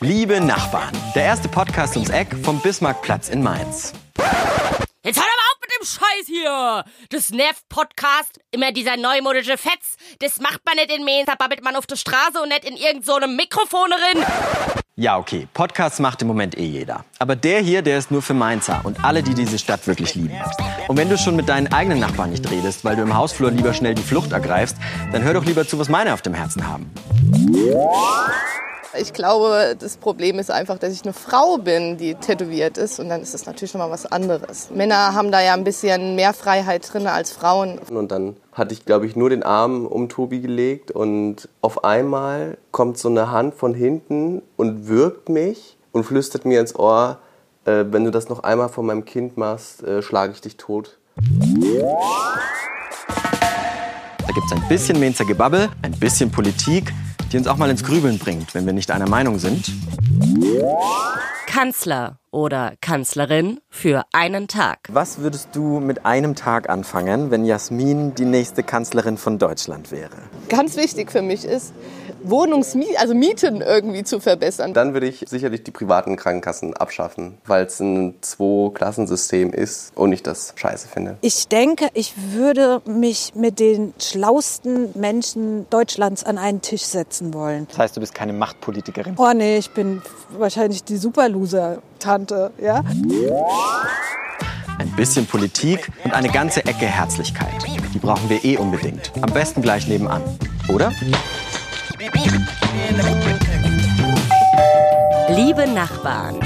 Liebe Nachbarn, der erste Podcast ums Eck vom Bismarckplatz in Mainz. Jetzt hör aber auf mit dem Scheiß hier! Das nervt Podcast, immer dieser neumodische Fetz. Das macht man nicht in Mainz, da babbelt man auf der Straße und nicht in irgendeinem so einem Mikrofon drin. Ja, okay, Podcasts macht im Moment eh jeder. Aber der hier, der ist nur für Mainzer und alle, die diese Stadt wirklich lieben. Und wenn du schon mit deinen eigenen Nachbarn nicht redest, weil du im Hausflur lieber schnell die Flucht ergreifst, dann hör doch lieber zu, was meine auf dem Herzen haben. Ich glaube, das Problem ist einfach, dass ich eine Frau bin, die tätowiert ist. Und dann ist das natürlich schon mal was anderes. Männer haben da ja ein bisschen mehr Freiheit drin als Frauen. Und dann hatte ich, glaube ich, nur den Arm um Tobi gelegt. Und auf einmal kommt so eine Hand von hinten und wirkt mich und flüstert mir ins Ohr, äh, wenn du das noch einmal vor meinem Kind machst, äh, schlage ich dich tot. Da gibt's ein bisschen Mainzer Gebabbel, ein bisschen Politik, die uns auch mal ins Grübeln bringt, wenn wir nicht einer Meinung sind. Kanzler oder Kanzlerin für einen Tag. Was würdest du mit einem Tag anfangen, wenn Jasmin die nächste Kanzlerin von Deutschland wäre? Ganz wichtig für mich ist, Wohnungsmieten, also Mieten irgendwie zu verbessern. Dann würde ich sicherlich die privaten Krankenkassen abschaffen, weil es ein Zwei-Klassensystem ist und ich das scheiße finde. Ich denke, ich würde mich mit den schlausten Menschen Deutschlands an einen Tisch setzen wollen. Das heißt, du bist keine Machtpolitikerin. Oh nee, ich bin wahrscheinlich die Superloser-Tante, ja? Ein bisschen Politik und eine ganze Ecke Herzlichkeit. Die brauchen wir eh unbedingt. Am besten gleich nebenan. Oder? Liebe Nachbarn.